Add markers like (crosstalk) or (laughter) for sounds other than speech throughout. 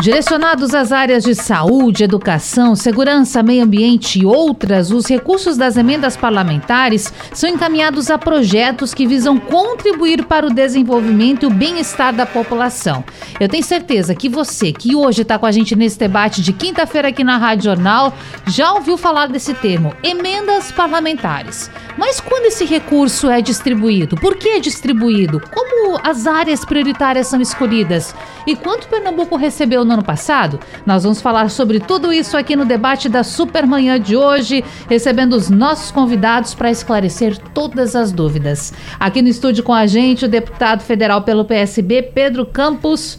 Direcionados às áreas de saúde, educação, segurança, meio ambiente e outras, os recursos das emendas parlamentares são encaminhados a projetos que visam contribuir para o desenvolvimento e o bem-estar da população. Eu tenho certeza que você, que hoje está com a gente nesse debate de quinta-feira aqui na Rádio Jornal, já ouviu falar desse termo, emendas parlamentares. Mas quando esse recurso é distribuído? Por que é distribuído? Como as áreas prioritárias são escolhidas? E quanto Pernambuco recebeu no ano passado? Nós vamos falar sobre tudo isso aqui no debate da Supermanhã de hoje, recebendo os nossos convidados para esclarecer todas as dúvidas. Aqui no estúdio com a gente, o deputado federal pelo PSB, Pedro Campos.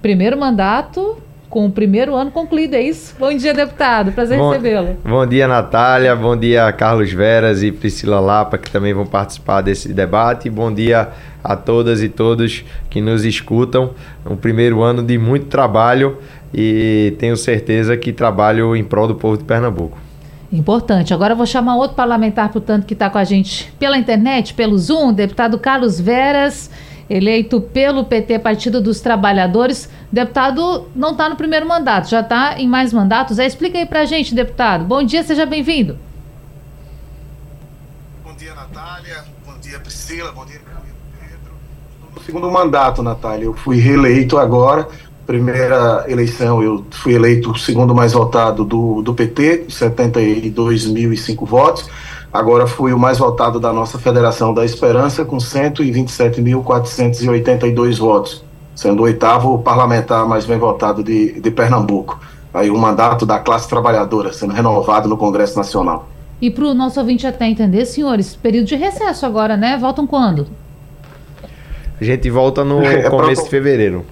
Primeiro mandato, com o primeiro ano concluído, é isso? Bom dia, deputado. Prazer recebê-lo. Bom dia, Natália. Bom dia, Carlos Veras e Priscila Lapa, que também vão participar desse debate. Bom dia a todas e todos que nos escutam. Um primeiro ano de muito trabalho e tenho certeza que trabalho em prol do povo de Pernambuco. Importante. Agora eu vou chamar outro parlamentar, portanto, que está com a gente pela internet, pelo Zoom, deputado Carlos Veras eleito pelo PT, Partido dos Trabalhadores. Deputado não está no primeiro mandato, já está em mais mandatos. É, explica aí para a gente, deputado. Bom dia, seja bem-vindo. Bom dia, Natália. Bom dia, Priscila. Bom dia, segundo mandato, Natália. Eu fui reeleito agora. Primeira eleição, eu fui eleito o segundo mais votado do, do PT, 72.005 votos Agora fui o mais votado da nossa Federação da Esperança, com 127.482 votos, sendo o oitavo parlamentar mais bem votado de, de Pernambuco. Aí o mandato da classe trabalhadora sendo renovado no Congresso Nacional. E para o nosso ouvinte até entender, senhores, período de recesso agora, né? Voltam quando? A gente volta no (laughs) é, começo de fevereiro.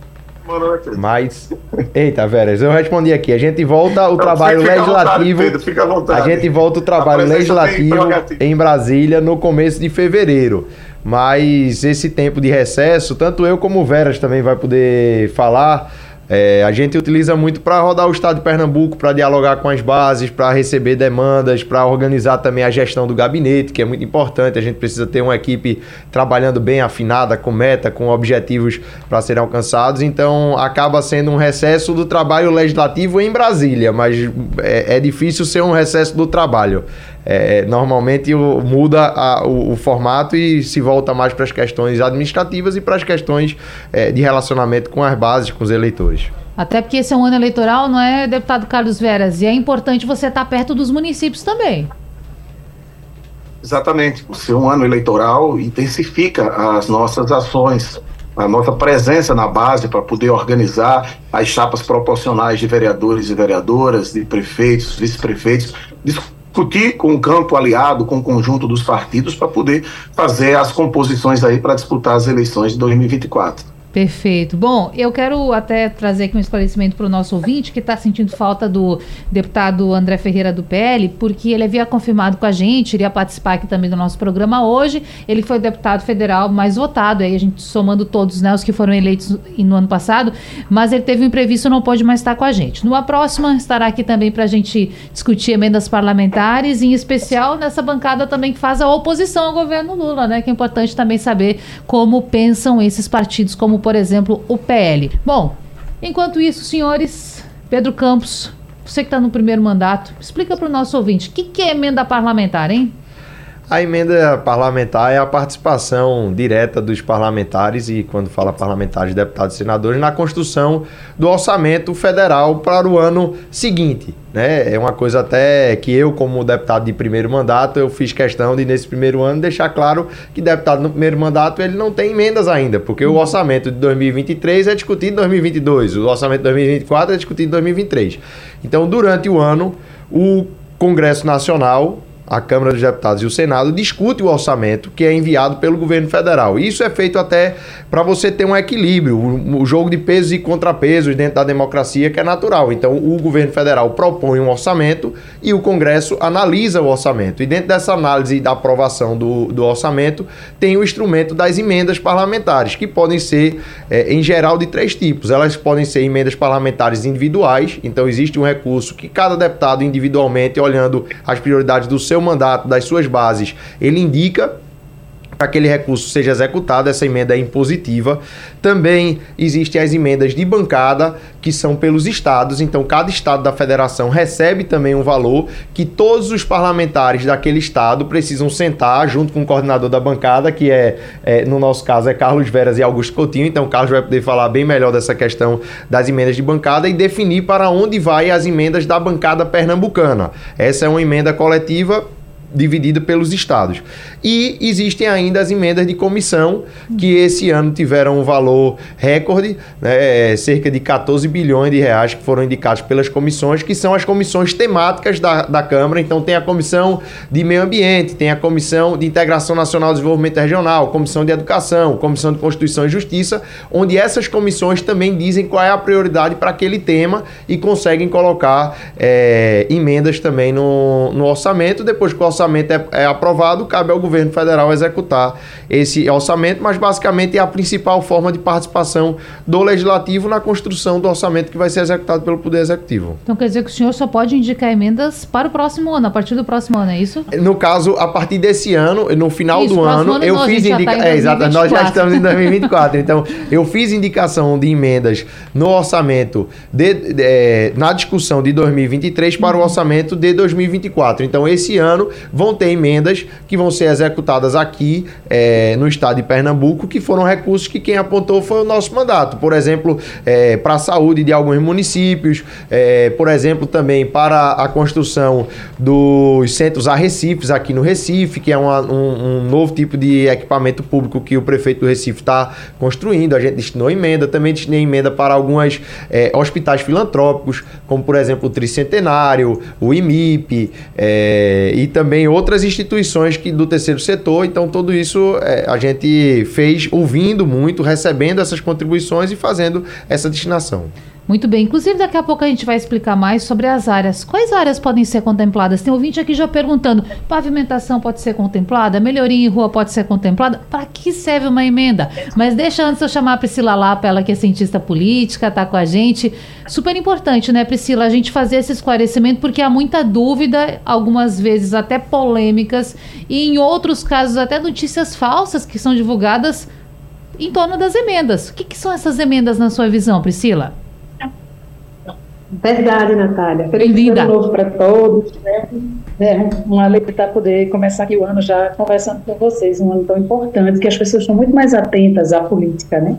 Mas, eita, Veras, eu respondi aqui. A gente volta o trabalho legislativo. Vontade, Pedro, à vontade. A gente volta o trabalho legislativo em Brasília no começo de fevereiro. Mas esse tempo de recesso, tanto eu como o Veras também vai poder falar é, a gente utiliza muito para rodar o estado de Pernambuco, para dialogar com as bases, para receber demandas, para organizar também a gestão do gabinete, que é muito importante. A gente precisa ter uma equipe trabalhando bem afinada, com meta, com objetivos para serem alcançados. Então, acaba sendo um recesso do trabalho legislativo em Brasília, mas é, é difícil ser um recesso do trabalho. É, normalmente o, muda a, o, o, formato e se volta mais para as questões administrativas e para as questões é, de relacionamento com as bases, com os eleitores. Até porque esse é um ano eleitoral, não é, deputado Carlos Veras? E é importante você estar perto dos municípios também. Exatamente. Por ser um ano eleitoral, intensifica as nossas ações, a nossa presença na base para poder organizar as chapas proporcionais de vereadores e vereadoras, de prefeitos, vice-prefeitos, discutir com o campo aliado, com o conjunto dos partidos, para poder fazer as composições aí para disputar as eleições de 2024. Perfeito. Bom, eu quero até trazer aqui um esclarecimento para o nosso ouvinte que está sentindo falta do deputado André Ferreira do PL, porque ele havia confirmado com a gente, iria participar aqui também do nosso programa hoje. Ele foi o deputado federal mais votado, aí a gente somando todos né, os que foram eleitos no ano passado, mas ele teve um imprevisto e não pode mais estar com a gente. Numa próxima, estará aqui também para a gente discutir emendas parlamentares, em especial nessa bancada também que faz a oposição ao governo Lula, né? Que é importante também saber como pensam esses partidos, como por exemplo, o PL. Bom, enquanto isso, senhores, Pedro Campos, você que está no primeiro mandato, explica para o nosso ouvinte, o que, que é emenda parlamentar, hein? A emenda parlamentar é a participação direta dos parlamentares, e quando fala parlamentares, deputados e senadores, na construção do orçamento federal para o ano seguinte. Né? É uma coisa até que eu, como deputado de primeiro mandato, eu fiz questão de, nesse primeiro ano, deixar claro que deputado no primeiro mandato ele não tem emendas ainda, porque o orçamento de 2023 é discutido em 2022, o orçamento de 2024 é discutido em 2023. Então, durante o ano, o Congresso Nacional a Câmara dos Deputados e o Senado discute o orçamento que é enviado pelo governo federal. Isso é feito até para você ter um equilíbrio, o, jogo de pesos e contrapesos dentro da democracia que é natural. Então, o governo federal propõe um orçamento e o Congresso analisa o orçamento. E dentro dessa análise e da aprovação do, do orçamento, tem o instrumento das emendas parlamentares, que podem ser, é, em geral, de três tipos. Elas podem ser emendas parlamentares individuais, então existe um recurso que cada deputado individualmente, olhando as prioridades do seu seu mandato, das suas bases, ele indica aquele recurso seja executado, essa emenda é impositiva. Também existem as emendas de bancada, que são pelos estados, então cada estado da federação recebe também um valor que todos os parlamentares daquele estado precisam sentar junto com o coordenador da bancada, que é, é no nosso caso, é Carlos Veras e Augusto Coutinho, então o Carlos vai poder falar bem melhor dessa questão das emendas de bancada e definir para onde vai as emendas da bancada pernambucana. Essa é uma emenda coletiva dividida pelos estados. E existem ainda as emendas de comissão, que esse ano tiveram um valor recorde, né, cerca de 14 bilhões de reais que foram indicados pelas comissões, que são as comissões temáticas da, da Câmara. Então tem a Comissão de Meio Ambiente, tem a Comissão de Integração Nacional e Desenvolvimento Regional, Comissão de Educação, Comissão de Constituição e Justiça, onde essas comissões também dizem qual é a prioridade para aquele tema e conseguem colocar é, emendas também no, no orçamento, depois que o orçamento orçamento é, é, aprovado, cabe ao governo federal executar esse orçamento, mas basicamente é a principal forma de participação do legislativo na construção do orçamento que vai ser executado pelo Poder Executivo. Então quer dizer que o senhor só pode indicar emendas para o próximo ano, a partir do próximo ano, é isso? No caso, a partir desse ano, no final isso, do ano, ano, eu fiz indicação. Tá é, exato, nós já estamos em 2024. então, eu fiz indicação de emendas no orçamento de, de, de, é, na discussão de 2023 para o orçamento de 2024. Então, esse ano vão ter emendas que vão ser executadas aqui é, no estado de Pernambuco, que foram recursos que quem apontou foi o nosso mandato. Por exemplo, é, para a saúde de alguns municípios, é, por exemplo, também para a construção dos centros arrecifes aqui no Recife, que é uma, um, um, novo tipo de equipamento público que o prefeito do Recife está construindo. A gente destinou emenda, também destinei emenda para alguns é, hospitais filantrópicos, como por exemplo o Tricentenário, o IMIP é, e também outras instituições que do terceiro setor. Então, tudo isso é, a gente fez ouvindo muito, recebendo essas contribuições e fazendo essa destinação. Muito bem. Inclusive, daqui a pouco a gente vai explicar mais sobre as áreas. Quais áreas podem ser contempladas? Tem ouvinte aqui já perguntando: pavimentação pode ser contemplada? Melhoria em rua pode ser contemplada? Para que serve uma emenda? Mas deixa antes eu chamar a Priscila Lapa, ela que é cientista política, está com a gente. Super importante, né, Priscila, a gente fazer esse esclarecimento, porque há muita dúvida, algumas vezes até polêmicas, e em outros casos até notícias falsas que são divulgadas em torno das emendas. O que, que são essas emendas na sua visão, Priscila? Verdade, Natália. Feliz ano novo para todos. Né? É uma alegria poder começar aqui o ano já conversando com vocês, um ano tão importante, que as pessoas estão muito mais atentas à política, né?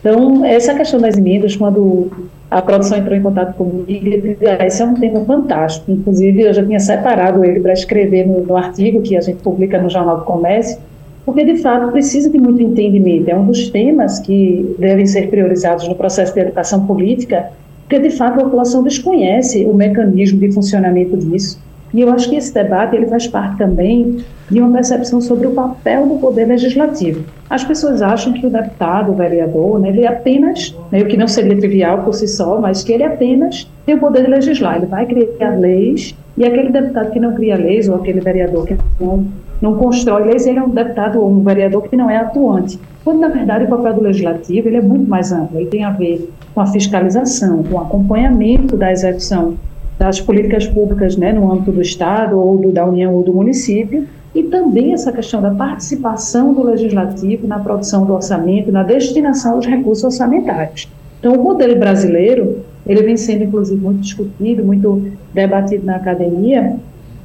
Então, essa questão das emendas, quando a produção entrou em contato comigo, ah, esse é um tema fantástico. Inclusive, eu já tinha separado ele para escrever no, no artigo que a gente publica no Jornal do Comércio, porque de fato precisa de muito entendimento. É um dos temas que devem ser priorizados no processo de educação política, porque de fato a população desconhece o mecanismo de funcionamento disso. E eu acho que esse debate ele faz parte também de uma percepção sobre o papel do poder legislativo. As pessoas acham que o deputado, o vereador, né, ele apenas, né, o que não seria trivial por si só, mas que ele apenas tem o poder de legislar, ele vai criar leis, e aquele deputado que não cria leis, ou aquele vereador que não, não constrói leis, ele é um deputado ou um vereador que não é atuante. Quando, na verdade, o papel do legislativo ele é muito mais amplo, ele tem a ver com a fiscalização, com o acompanhamento da execução das políticas públicas né, no âmbito do Estado, ou do, da União ou do município, e também essa questão da participação do legislativo na produção do orçamento, na destinação dos recursos orçamentários. Então, o modelo brasileiro, ele vem sendo, inclusive, muito discutido, muito debatido na academia,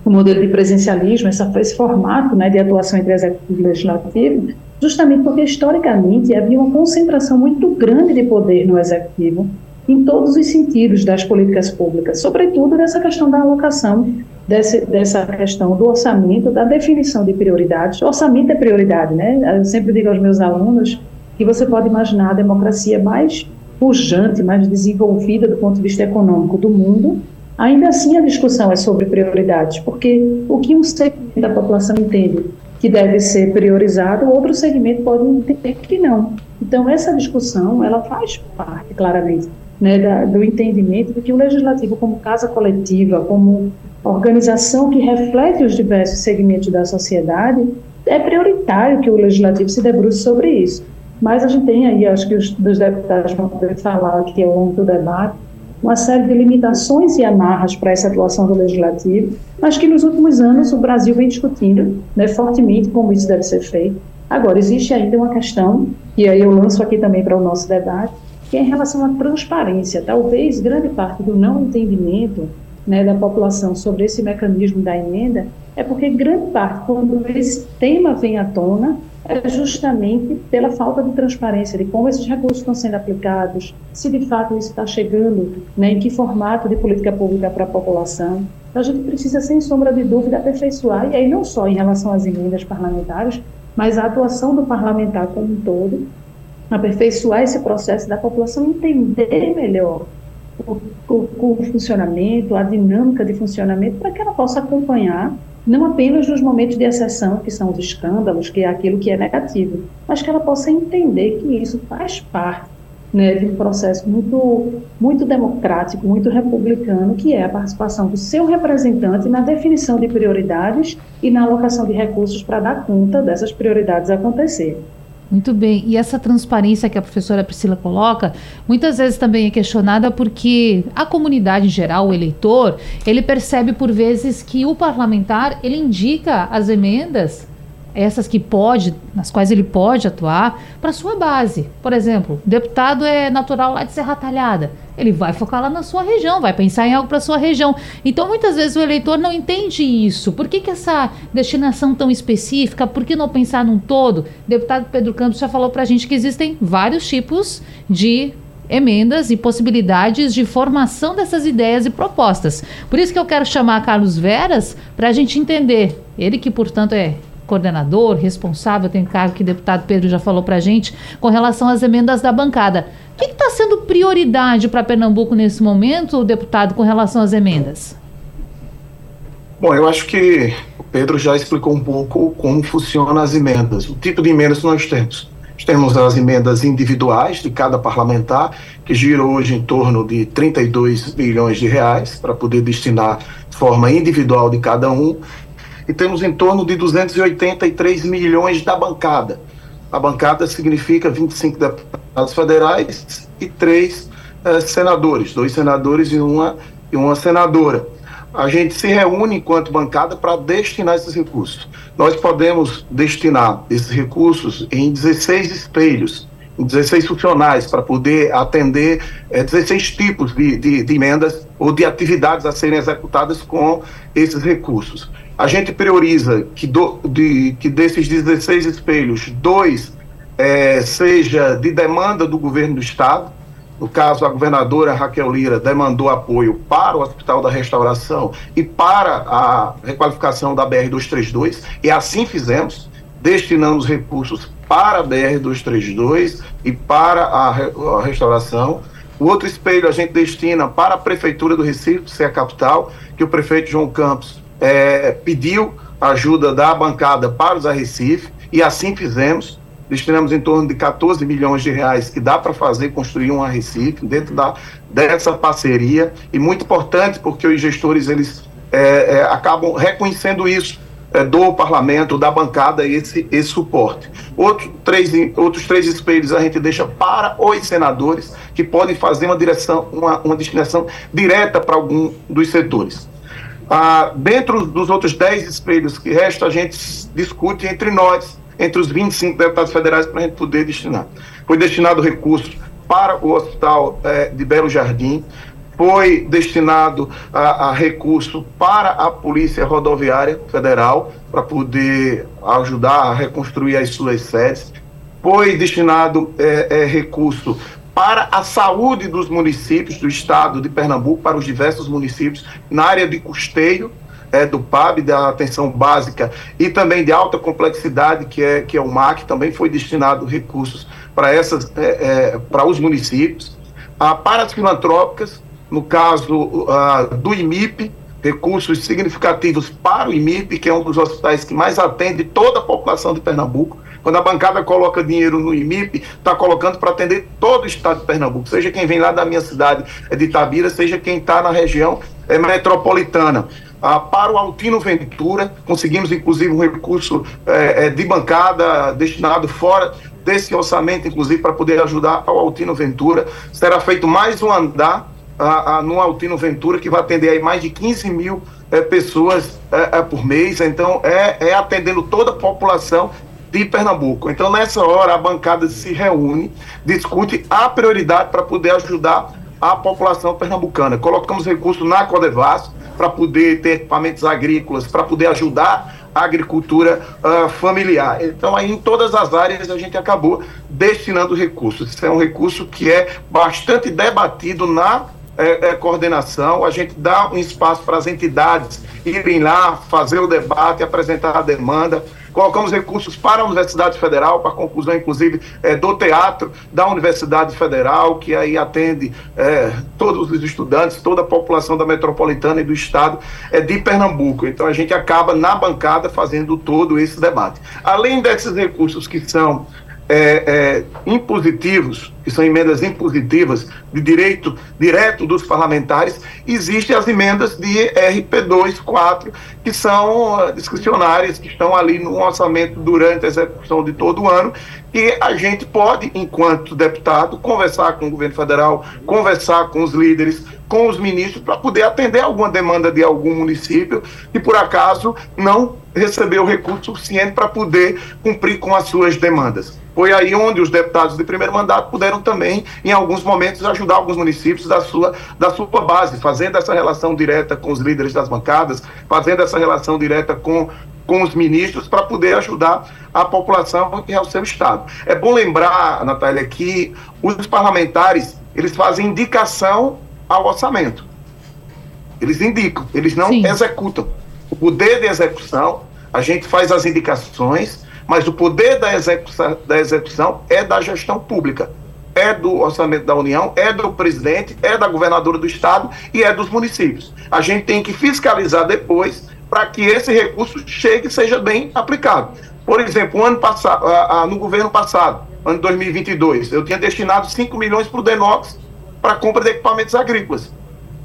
o modelo de presencialismo, essa, esse formato né, de atuação entre executivo e legislativo, justamente porque historicamente havia uma concentração muito grande de poder no executivo em todos os sentidos das políticas públicas, sobretudo nessa questão da alocação desse, dessa questão do orçamento, da definição de prioridades. Orçamento é prioridade, né? Eu sempre digo aos meus alunos que você pode imaginar a democracia mais pujante, mais desenvolvida do ponto de vista econômico do mundo, ainda assim a discussão é sobre prioridades, porque o que um segmento da população entende que deve ser priorizado, outro segmento pode entender que não. Então, essa discussão, ela faz parte, claramente, né, da, do entendimento de que o legislativo, como casa coletiva, como organização que reflete os diversos segmentos da sociedade, é prioritário que o legislativo se debruce sobre isso. Mas a gente tem aí, acho que os dos deputados vão poder falar aqui ao longo do debate, uma série de limitações e amarras para essa atuação do legislativo, mas que nos últimos anos o Brasil vem discutindo né, fortemente como isso deve ser feito. Agora, existe ainda uma questão, e aí eu lanço aqui também para o nosso debate, que é em relação à transparência. Talvez grande parte do não entendimento né, da população sobre esse mecanismo da emenda é porque grande parte, quando esse tema vem à tona, é justamente pela falta de transparência de como esses recursos estão sendo aplicados, se de fato isso está chegando, né, em que formato de política pública para a população. Então, a gente precisa, sem sombra de dúvida, aperfeiçoar, e aí não só em relação às emendas parlamentares, mas a atuação do parlamentar como um todo, aperfeiçoar esse processo da população entender melhor o, o, o funcionamento, a dinâmica de funcionamento, para que ela possa acompanhar não apenas nos momentos de exceção, que são os escândalos, que é aquilo que é negativo, mas que ela possa entender que isso faz parte né, de um processo muito, muito democrático, muito republicano, que é a participação do seu representante na definição de prioridades e na alocação de recursos para dar conta dessas prioridades acontecerem. Muito bem. E essa transparência que a professora Priscila coloca, muitas vezes também é questionada porque a comunidade em geral, o eleitor, ele percebe por vezes que o parlamentar, ele indica as emendas essas que pode, nas quais ele pode atuar, para sua base. Por exemplo, o deputado é natural lá de Serra Talhada. Ele vai focar lá na sua região, vai pensar em algo para sua região. Então, muitas vezes o eleitor não entende isso. Por que, que essa destinação tão específica? Por que não pensar num todo? O deputado Pedro Campos já falou para a gente que existem vários tipos de emendas e possibilidades de formação dessas ideias e propostas. Por isso que eu quero chamar Carlos Veras para a gente entender. Ele que, portanto, é coordenador, responsável, tem cargo que o deputado Pedro já falou para a gente, com relação às emendas da bancada. O que está sendo prioridade para Pernambuco nesse momento, deputado, com relação às emendas? Bom, eu acho que o Pedro já explicou um pouco como funcionam as emendas, o tipo de emendas que nós temos. Nós temos as emendas individuais de cada parlamentar, que giram hoje em torno de 32 bilhões de reais para poder destinar de forma individual de cada um e temos em torno de 283 milhões da bancada. A bancada significa 25 deputados federais e três eh, senadores, dois senadores e uma, e uma senadora. A gente se reúne enquanto bancada para destinar esses recursos. Nós podemos destinar esses recursos em 16 espelhos, em 16 funcionais, para poder atender é, 16 tipos de, de, de emendas ou de atividades a serem executadas com esses recursos. A gente prioriza que, do, de, que desses 16 espelhos, dois é, seja de demanda do governo do estado. No caso, a governadora Raquel Lira demandou apoio para o Hospital da Restauração e para a requalificação da BR-232, e assim fizemos. Destinamos recursos para a BR-232 e para a, a restauração. O outro espelho a gente destina para a Prefeitura do Recife, ser a capital, que o prefeito João Campos é, pediu ajuda da bancada para os Arrecife e assim fizemos. Destinamos em torno de 14 milhões de reais que dá para fazer construir um Arrecife dentro da, dessa parceria e muito importante porque os gestores eles é, é, acabam reconhecendo isso é, do parlamento, da bancada, esse, esse suporte. Outro, três, outros três espelhos a gente deixa para os senadores que podem fazer uma direção, uma, uma destinação direta para algum dos setores. Ah, dentro dos outros 10 espelhos que restam, a gente discute entre nós, entre os 25 deputados federais, para a gente poder destinar. Foi destinado recurso para o Hospital eh, de Belo Jardim, foi destinado a, a, recurso para a Polícia Rodoviária Federal, para poder ajudar a reconstruir as suas sedes. Foi destinado é, é, recurso para a saúde dos municípios do estado de Pernambuco, para os diversos municípios, na área de custeio é, do PAB, da atenção básica e também de alta complexidade, que é, que é o MAC, também foi destinado recursos para essas é, é, para os municípios. Ah, para as filantrópicas, no caso uh, do IMIP, recursos significativos para o IMIP, que é um dos hospitais que mais atende toda a população de Pernambuco. Quando a bancada coloca dinheiro no IMIP, está colocando para atender todo o estado de Pernambuco, seja quem vem lá da minha cidade é de Itabira, seja quem está na região é, metropolitana. Ah, para o Altino Ventura, conseguimos inclusive um recurso é, de bancada destinado fora desse orçamento, inclusive para poder ajudar ao Altino Ventura. Será feito mais um andar ah, ah, no Altino Ventura, que vai atender aí mais de 15 mil é, pessoas é, por mês. Então, é, é atendendo toda a população de Pernambuco. Então, nessa hora, a bancada se reúne, discute a prioridade para poder ajudar a população pernambucana. Colocamos recursos na Codevas para poder ter equipamentos agrícolas, para poder ajudar a agricultura uh, familiar. Então, aí, em todas as áreas, a gente acabou destinando recursos. Isso é um recurso que é bastante debatido na é, é, coordenação, a gente dá um espaço para as entidades irem lá, fazer o debate, apresentar a demanda. Colocamos recursos para a Universidade Federal, para a conclusão, inclusive, é, do teatro da Universidade Federal, que aí atende é, todos os estudantes, toda a população da metropolitana e do estado é, de Pernambuco. Então, a gente acaba na bancada fazendo todo esse debate. Além desses recursos que são é, é, impositivos, que são emendas impositivas de direito direto dos parlamentares, existem as emendas de RP2, 4, que são uh, discricionárias, que estão ali no orçamento durante a execução de todo o ano, e a gente pode, enquanto deputado, conversar com o governo federal, conversar com os líderes, com os ministros, para poder atender alguma demanda de algum município que, por acaso, não recebeu recurso suficiente para poder cumprir com as suas demandas. Foi aí onde os deputados de primeiro mandato puderam também, em alguns momentos, ajudar alguns municípios da sua, da sua base, fazendo essa relação direta com os líderes das bancadas, fazendo essa relação direta com, com os ministros para poder ajudar a população e ao seu estado. É bom lembrar, Natália, que os parlamentares eles fazem indicação ao orçamento. Eles indicam, eles não Sim. executam. O poder de execução, a gente faz as indicações mas o poder da execução, da execução é da gestão pública. É do orçamento da União, é do presidente, é da governadora do estado e é dos municípios. A gente tem que fiscalizar depois para que esse recurso chegue e seja bem aplicado. Por exemplo, ano passado, no governo passado, ano 2022, eu tinha destinado 5 milhões para o Denox para compra de equipamentos agrícolas.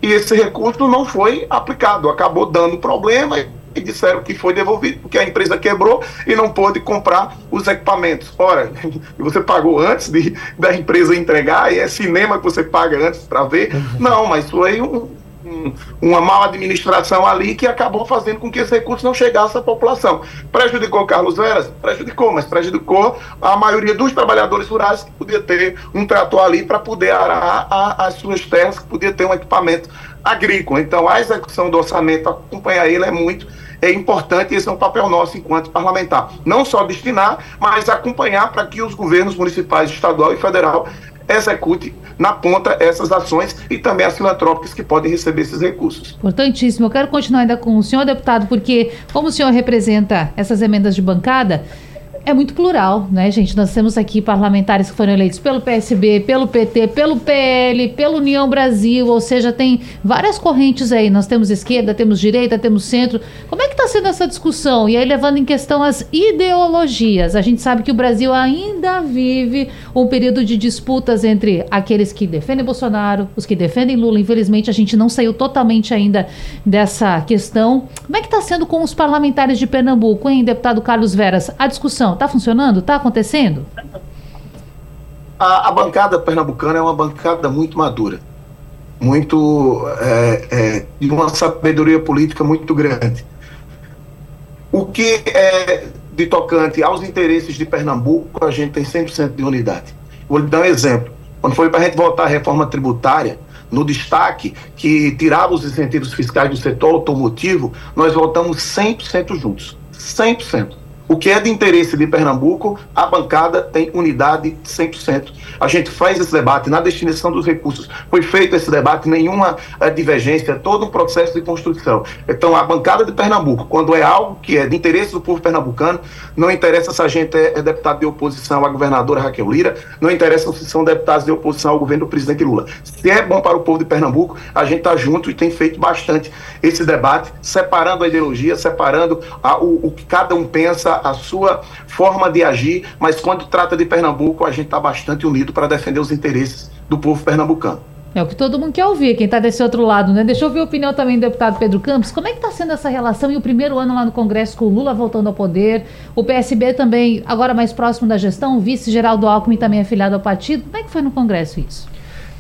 E esse recurso não foi aplicado, acabou dando problema e disseram que foi devolvido, porque a empresa quebrou e não pôde comprar os equipamentos. Ora, (laughs) você pagou antes de, da empresa entregar, e é cinema que você paga antes para ver? Uhum. Não, mas foi um, um, uma mal administração ali que acabou fazendo com que esse recurso não chegasse à população. Prejudicou Carlos Veras? Prejudicou, mas prejudicou a maioria dos trabalhadores rurais que podia ter um trator ali para poder arar a, as suas terras, que podia ter um equipamento agrícola. Então, a execução do orçamento, acompanhar ele é muito é importante esse é um papel nosso enquanto parlamentar. Não só destinar, mas acompanhar para que os governos municipais, estadual e federal execute na ponta essas ações e também as filantrópicas que podem receber esses recursos. Importantíssimo. Eu quero continuar ainda com o senhor, deputado, porque como o senhor representa essas emendas de bancada, é muito plural, né, gente? Nós temos aqui parlamentares que foram eleitos pelo PSB, pelo PT, pelo PL, pela União Brasil, ou seja, tem várias correntes aí. Nós temos esquerda, temos direita, temos centro. Como é que está sendo essa discussão? E aí, levando em questão as ideologias. A gente sabe que o Brasil ainda vive um período de disputas entre aqueles que defendem Bolsonaro, os que defendem Lula. Infelizmente, a gente não saiu totalmente ainda dessa questão. Como é que está sendo com os parlamentares de Pernambuco, hein, deputado Carlos Veras? A discussão Está funcionando? Está acontecendo? A, a, bancada pernambucana é uma bancada muito madura, muito é, é, de uma sabedoria política muito grande. O que é de tocante aos interesses de Pernambuco, a gente tem 100% de unidade. Vou lhe dar um exemplo. Quando foi para a gente votar a reforma tributária, no destaque que tirava os incentivos fiscais do setor automotivo, nós votamos 100% juntos. 100%. O que é de interesse de Pernambuco, a bancada tem unidade 100%. A gente faz esse debate na destinação dos recursos. Foi feito esse debate, nenhuma é, divergência, todo um processo de construção. Então, a bancada de Pernambuco, quando é algo que é de interesse do povo pernambucano, não interessa se a gente é, é deputado de oposição à governadora Raquel Lira, não interessa se são deputados de oposição ao governo do presidente Lula. Se é bom para o povo de Pernambuco, a gente está junto e tem feito bastante esse debate, separando a ideologia, separando a, o, o que cada um pensa, a sua forma de agir, mas quando trata de Pernambuco, a gente está bastante unido para defender os interesses do povo pernambucano. É o que todo mundo quer ouvir, quem está desse outro lado, né? Deixa eu ouvir a opinião também do deputado Pedro Campos. Como é que está sendo essa relação e o primeiro ano lá no Congresso com o Lula voltando ao poder, o PSB também, agora mais próximo da gestão, o vice Geraldo Alckmin também afiliado ao partido. Como é que foi no Congresso isso?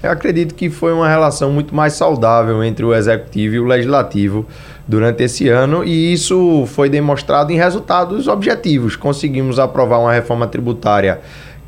Eu acredito que foi uma relação muito mais saudável entre o executivo e o legislativo durante esse ano e isso foi demonstrado em resultados objetivos. Conseguimos aprovar uma reforma tributária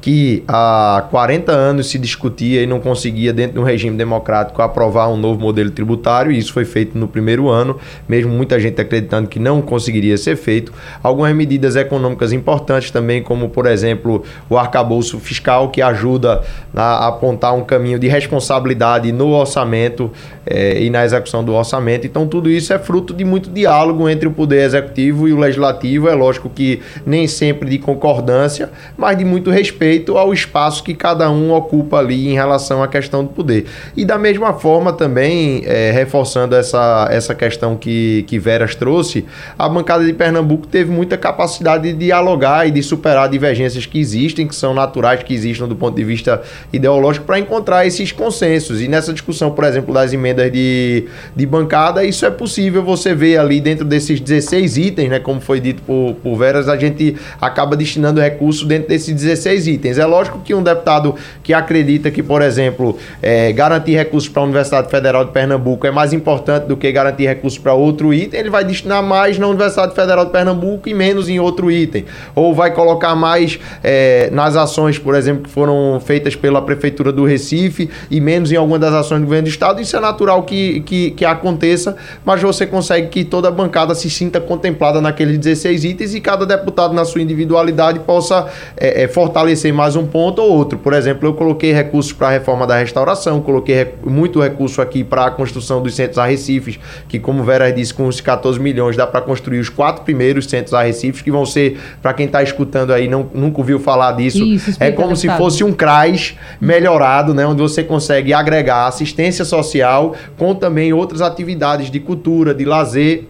que há 40 anos se discutia e não conseguia, dentro de um regime democrático, aprovar um novo modelo tributário, e isso foi feito no primeiro ano, mesmo muita gente acreditando que não conseguiria ser feito. Algumas medidas econômicas importantes também, como, por exemplo, o arcabouço fiscal, que ajuda a apontar um caminho de responsabilidade no orçamento eh, e na execução do orçamento. Então, tudo isso é fruto de muito diálogo entre o Poder Executivo e o Legislativo. É lógico que nem sempre de concordância, mas de muito respeito respeito ao espaço que cada um ocupa ali em relação à questão do poder. E da mesma forma também, é, reforçando essa, essa questão que, que Veras trouxe, a bancada de Pernambuco teve muita capacidade de dialogar e de superar divergências que existem, que são naturais, que existem do ponto de vista ideológico, para encontrar esses consensos. E nessa discussão, por exemplo, das emendas de, de bancada, isso é possível você ver ali dentro desses 16 itens, né, como foi dito por, por Veras, a gente acaba destinando recursos dentro desses 16 itens itens. É lógico que um deputado que acredita que, por exemplo, é, garantir recursos para a Universidade Federal de Pernambuco é mais importante do que garantir recursos para outro item, ele vai destinar mais na Universidade Federal de Pernambuco e menos em outro item. Ou vai colocar mais é, nas ações, por exemplo, que foram feitas pela Prefeitura do Recife e menos em alguma das ações do governo do Estado. Isso é natural que, que, que aconteça, mas você consegue que toda a bancada se sinta contemplada naqueles 16 itens e cada deputado, na sua individualidade, possa é, é fortalecer mais um ponto ou outro. Por exemplo, eu coloquei recursos para a reforma da restauração, coloquei muito recurso aqui para a construção dos centros arrecifes, que, como Vera disse, com os 14 milhões dá para construir os quatro primeiros centros arrecifes, que vão ser, para quem está escutando aí, não, nunca ouviu falar disso, Isso, é como se fosse um CRAS melhorado, né, onde você consegue agregar assistência social com também outras atividades de cultura, de lazer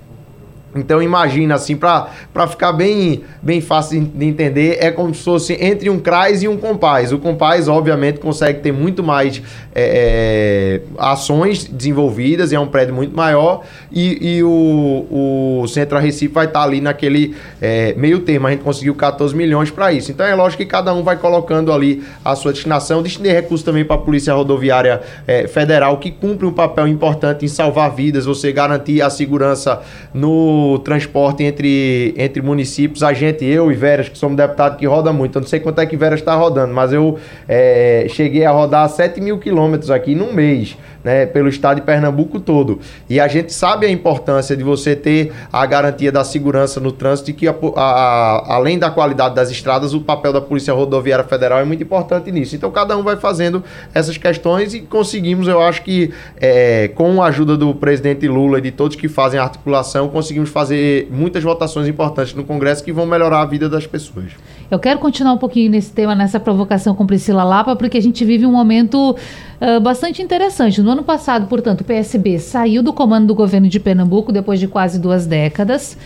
então imagina assim, para ficar bem, bem fácil de entender, é como se fosse entre um CRAS e um compás. O compás, obviamente, consegue ter muito mais é, é, ações desenvolvidas, é um prédio muito maior, e, e o, o Centro Recife vai estar ali naquele é, meio termo. A gente conseguiu 14 milhões para isso. Então é lógico que cada um vai colocando ali a sua destinação. Destinei recursos também para a Polícia Rodoviária é, Federal, que cumpre um papel importante em salvar vidas, você garantir a segurança no transporte entre, entre municípios, a gente, eu e Veras, que somos deputados que roda muito, eu não sei quanto é que Veras está rodando, mas eu é, cheguei a rodar 7 mil quilômetros aqui num mês né, pelo estado de Pernambuco todo. E a gente sabe a importância de você ter a garantia da segurança no trânsito e que, a, a, além da qualidade das estradas, o papel da Polícia Rodoviária Federal é muito importante nisso. Então, cada um vai fazendo essas questões e conseguimos, eu acho que, é, com a ajuda do presidente Lula e de todos que fazem a articulação, conseguimos fazer muitas votações importantes no Congresso que vão melhorar a vida das pessoas. Eu quero continuar um pouquinho nesse tema, nessa provocação com Priscila Lapa, porque a gente vive um momento uh, bastante interessante. No ano passado, portanto, o PSB saiu do comando do governo de Pernambuco depois de quase duas décadas.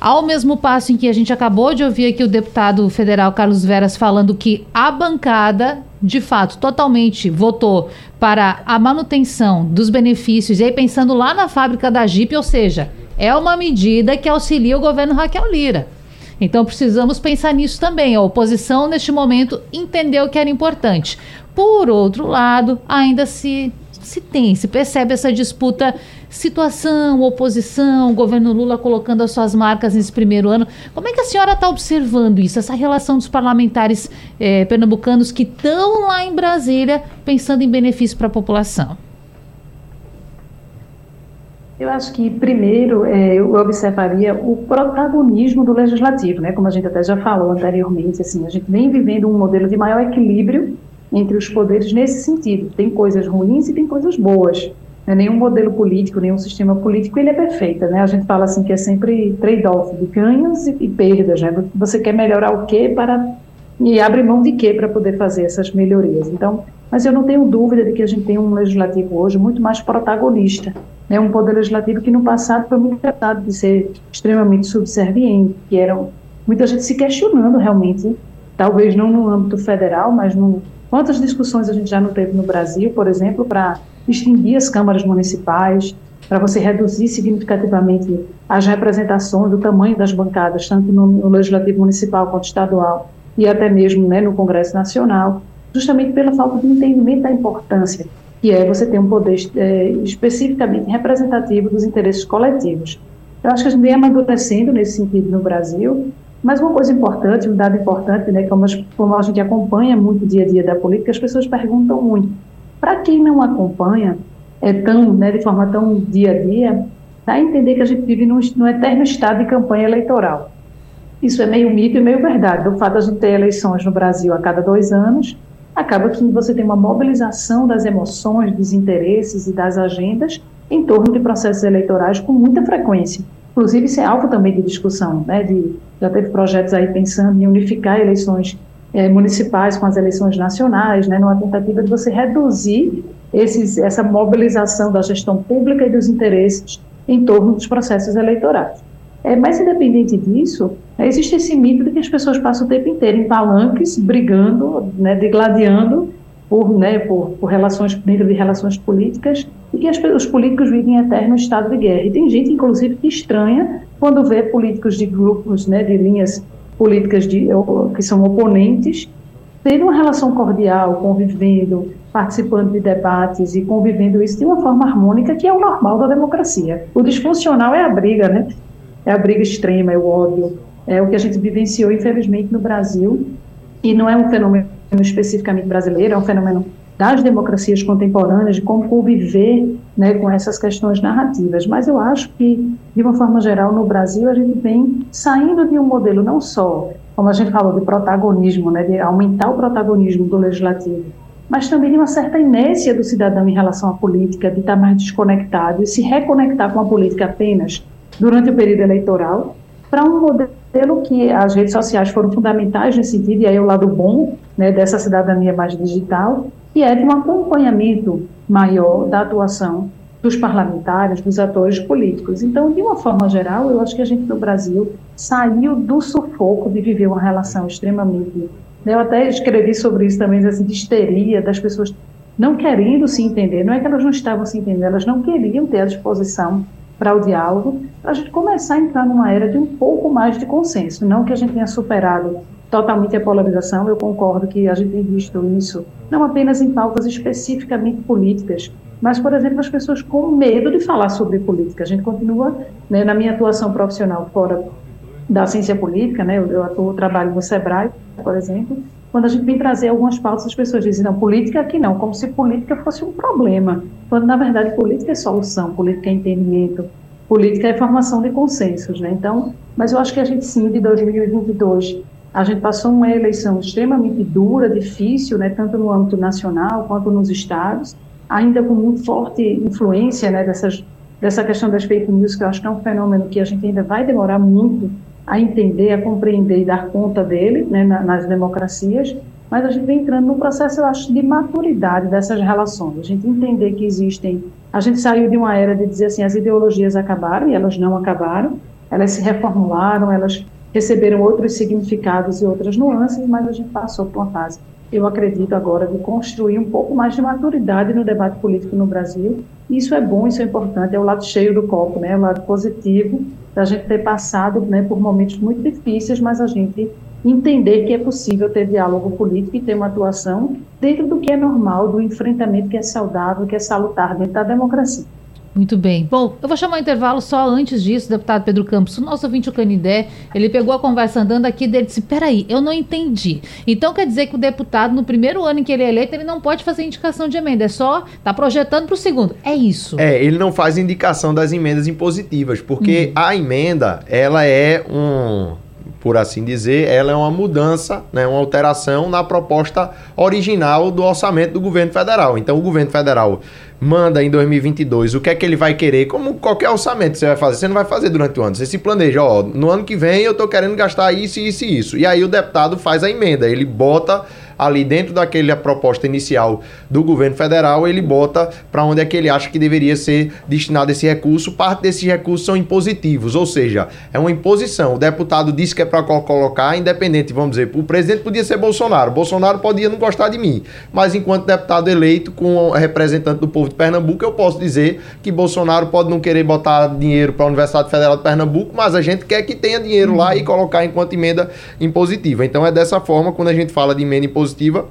Ao mesmo passo em que a gente acabou de ouvir aqui o deputado federal Carlos Veras falando que a bancada, de fato, totalmente votou para a manutenção dos benefícios, e aí pensando lá na fábrica da Jeep, ou seja, é uma medida que auxilia o governo Raquel Lira. Então precisamos pensar nisso também. A oposição, neste momento, entendeu que era importante. Por outro lado, ainda se, se tem, se percebe essa disputa situação, oposição, governo Lula colocando as suas marcas nesse primeiro ano. Como é que a senhora está observando isso, essa relação dos parlamentares eh, pernambucanos que estão lá em Brasília pensando em benefício para a população? Eu acho que, primeiro, é, eu observaria o protagonismo do legislativo, né? como a gente até já falou anteriormente, assim, a gente vem vivendo um modelo de maior equilíbrio entre os poderes nesse sentido. Tem coisas ruins e tem coisas boas. Né? Nenhum modelo político, nenhum sistema político, ele é perfeito. Né? A gente fala assim que é sempre trade-off, de ganhos e, e perdas. Né? Você quer melhorar o quê para... e abre mão de quê para poder fazer essas melhorias. Então, mas eu não tenho dúvida de que a gente tem um legislativo hoje muito mais protagonista. Né? Um poder legislativo que no passado foi muito tratado de ser extremamente subserviente, que eram muita gente se questionando realmente, talvez não no âmbito federal, mas no quantas discussões a gente já não teve no Brasil, por exemplo, para extinguir as câmaras municipais, para você reduzir significativamente as representações, do tamanho das bancadas, tanto no, no legislativo municipal quanto estadual e até mesmo né, no Congresso Nacional justamente pela falta de entendimento da importância que é você ter um poder é, especificamente representativo dos interesses coletivos. Eu acho que a gente vem amadurecendo nesse sentido no Brasil, mas uma coisa importante, um dado importante, né, como, como a gente acompanha muito o dia a dia da política, as pessoas perguntam muito. Para quem não acompanha é tão, né, de forma tão dia a dia, dá a entender que a gente vive num, num eterno estado de campanha eleitoral. Isso é meio mito e meio verdade. O fato de a gente ter eleições no Brasil a cada dois anos, acaba que você tem uma mobilização das emoções, dos interesses e das agendas em torno de processos eleitorais com muita frequência. Inclusive, isso é alvo também de discussão, né? De, já teve projetos aí pensando em unificar eleições é, municipais com as eleições nacionais, né? Numa tentativa de você reduzir esses, essa mobilização da gestão pública e dos interesses em torno dos processos eleitorais. É, mas, independente disso, existe esse mito de que as pessoas passam o tempo inteiro em palanques, brigando, né, degladiando por, né, por, por relações, dentro de relações políticas, e que as, os políticos vivem em eterno estado de guerra. E tem gente, inclusive, que estranha quando vê políticos de grupos, né, de linhas políticas de, que são oponentes, tendo uma relação cordial, convivendo, participando de debates e convivendo isso de uma forma harmônica, que é o normal da democracia. O disfuncional é a briga, né? é a briga extrema, é o ódio, é o que a gente vivenciou, infelizmente, no Brasil, e não é um fenômeno especificamente brasileiro, é um fenômeno das democracias contemporâneas, de como conviver né, com essas questões narrativas. Mas eu acho que, de uma forma geral, no Brasil, a gente vem saindo de um modelo não só, como a gente falou, de protagonismo, né, de aumentar o protagonismo do legislativo, mas também de uma certa inércia do cidadão em relação à política, de estar mais desconectado e se reconectar com a política apenas durante o período eleitoral, para um modelo que as redes sociais foram fundamentais nesse sentido, e aí é o lado bom né, dessa cidadania mais digital, que é de um acompanhamento maior da atuação dos parlamentares, dos atores políticos. Então, de uma forma geral, eu acho que a gente no Brasil saiu do sufoco de viver uma relação extremamente. Né, eu até escrevi sobre isso também, assim, de histeria das pessoas não querendo se entender. Não é que elas não estavam se entendendo, elas não queriam ter a disposição para o diálogo, para a gente começar a entrar numa era de um pouco mais de consenso. Não que a gente tenha superado totalmente a polarização, eu concordo que a gente tem visto isso, não apenas em pautas especificamente políticas, mas, por exemplo, as pessoas com medo de falar sobre política. A gente continua, né, na minha atuação profissional fora da ciência política, né, eu, eu atuo, trabalho no SEBRAE, por exemplo, quando a gente vem trazer algumas pautas, as pessoas dizem, não, política aqui não, como se política fosse um problema, quando na verdade política é solução, política é entendimento, política é formação de consensos, né? Então, mas eu acho que a gente sim, de 2022, a gente passou uma eleição extremamente dura, difícil, né, tanto no âmbito nacional quanto nos estados, ainda com muito forte influência, né, dessas, dessa questão das fake news, que eu acho que é um fenômeno que a gente ainda vai demorar muito a entender, a compreender e dar conta dele né, nas democracias, mas a gente vem entrando num processo, eu acho, de maturidade dessas relações. A gente entender que existem. A gente saiu de uma era de dizer assim: as ideologias acabaram, e elas não acabaram, elas se reformularam, elas receberam outros significados e outras nuances, mas a gente passou por uma fase, eu acredito agora, de construir um pouco mais de maturidade no debate político no Brasil. Isso é bom, isso é importante, é o lado cheio do copo, né, é o lado positivo da gente ter passado né, por momentos muito difíceis, mas a gente entender que é possível ter diálogo político e ter uma atuação dentro do que é normal, do enfrentamento que é saudável, que é salutar dentro da democracia. Muito bem. Bom, eu vou chamar o intervalo só antes disso, deputado Pedro Campos. O nosso ouvinte, o Canidé, ele pegou a conversa andando aqui dele e disse: peraí, eu não entendi. Então quer dizer que o deputado, no primeiro ano em que ele é eleito, ele não pode fazer indicação de emenda, é só tá projetando para o segundo. É isso. É, ele não faz indicação das emendas impositivas, porque uhum. a emenda, ela é um por assim dizer, ela é uma mudança, né, uma alteração na proposta original do orçamento do governo federal. Então, o governo federal manda em 2022 o que é que ele vai querer, como qualquer orçamento você vai fazer, você não vai fazer durante o ano. Você se planeja, ó, no ano que vem eu estou querendo gastar isso, isso e isso. E aí o deputado faz a emenda, ele bota ali dentro daquela proposta inicial do governo federal, ele bota para onde é que ele acha que deveria ser destinado esse recurso. Parte desses recursos são impositivos, ou seja, é uma imposição. O deputado disse que é para colocar, independente, vamos dizer, o presidente podia ser Bolsonaro. Bolsonaro podia não gostar de mim, mas enquanto deputado eleito com representante do povo de Pernambuco, eu posso dizer que Bolsonaro pode não querer botar dinheiro para a Universidade Federal de Pernambuco, mas a gente quer que tenha dinheiro lá e colocar enquanto emenda impositiva. Então é dessa forma quando a gente fala de emenda impositiva positiva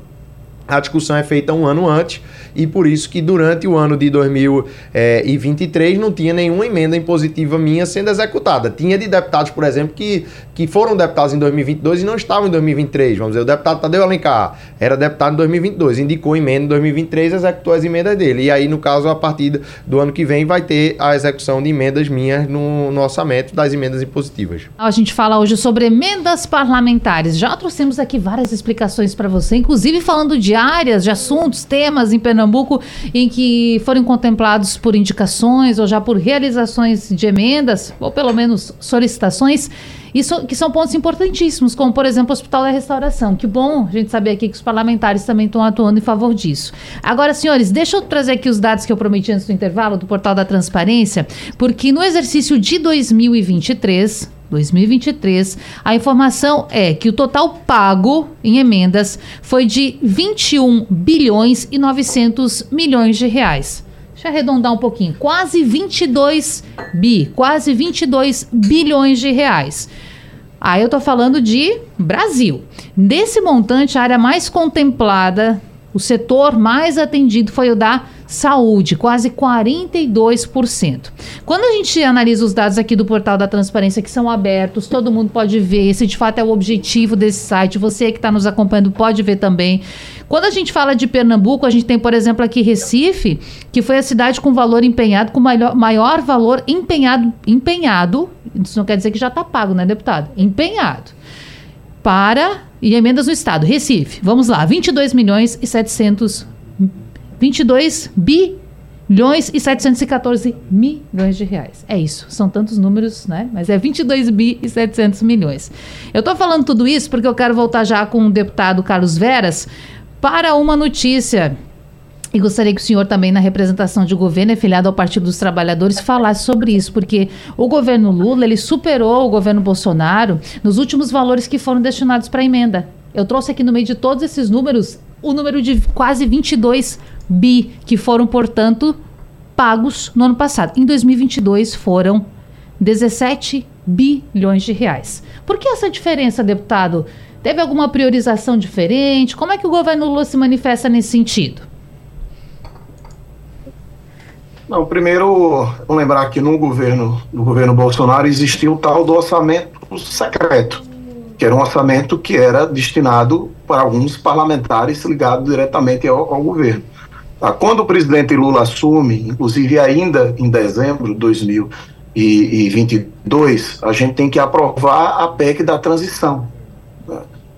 a discussão é feita um ano antes e por isso que durante o ano de 2023 não tinha nenhuma emenda impositiva minha sendo executada. Tinha de deputados, por exemplo, que, que foram deputados em 2022 e não estavam em 2023. Vamos dizer, o deputado Tadeu Alencar era deputado em 2022, indicou emenda em 2023 executou as emendas dele. E aí, no caso, a partir do ano que vem vai ter a execução de emendas minhas no, no orçamento das emendas impositivas. A gente fala hoje sobre emendas parlamentares. Já trouxemos aqui várias explicações para você, inclusive falando de áreas, de assuntos, temas em Pernambuco em que foram contemplados por indicações ou já por realizações de emendas, ou pelo menos solicitações. Isso que são pontos importantíssimos, como por exemplo o Hospital da Restauração. Que bom a gente saber aqui que os parlamentares também estão atuando em favor disso. Agora, senhores, deixa eu trazer aqui os dados que eu prometi antes do intervalo do Portal da Transparência, porque no exercício de 2023 2023, a informação é que o total pago em emendas foi de 21 bilhões e 900 milhões de reais. Deixa eu arredondar um pouquinho, quase 22 bi, quase 22 bilhões de reais. Aí eu tô falando de Brasil. Desse montante, a área mais contemplada, o setor mais atendido foi o da Saúde, quase 42%. Quando a gente analisa os dados aqui do portal da transparência, que são abertos, todo mundo pode ver, esse de fato é o objetivo desse site, você que está nos acompanhando pode ver também. Quando a gente fala de Pernambuco, a gente tem, por exemplo, aqui Recife, que foi a cidade com valor empenhado, com maior, maior valor empenhado, empenhado, isso não quer dizer que já está pago, né, deputado? Empenhado. Para e emendas no estado. Recife, vamos lá, 22 milhões e 700 22 bilhões e 714 milhões de reais. É isso, são tantos números, né? Mas é 22 bi e 700 milhões. Eu estou falando tudo isso porque eu quero voltar já com o deputado Carlos Veras para uma notícia e gostaria que o senhor também, na representação de governo, afiliado ao Partido dos Trabalhadores, falasse sobre isso, porque o governo Lula, ele superou o governo Bolsonaro nos últimos valores que foram destinados para a emenda. Eu trouxe aqui no meio de todos esses números o número de quase 22 bi, que foram, portanto, pagos no ano passado. Em 2022 foram 17 bilhões de reais. Por que essa diferença, deputado? Teve alguma priorização diferente? Como é que o governo Lula se manifesta nesse sentido? Não, primeiro, lembrar que no governo, no governo Bolsonaro existiu o tal do orçamento secreto que era um orçamento que era destinado para alguns parlamentares ligados diretamente ao, ao governo. Tá? Quando o presidente Lula assume, inclusive ainda em dezembro de 2022, a gente tem que aprovar a PEC da transição.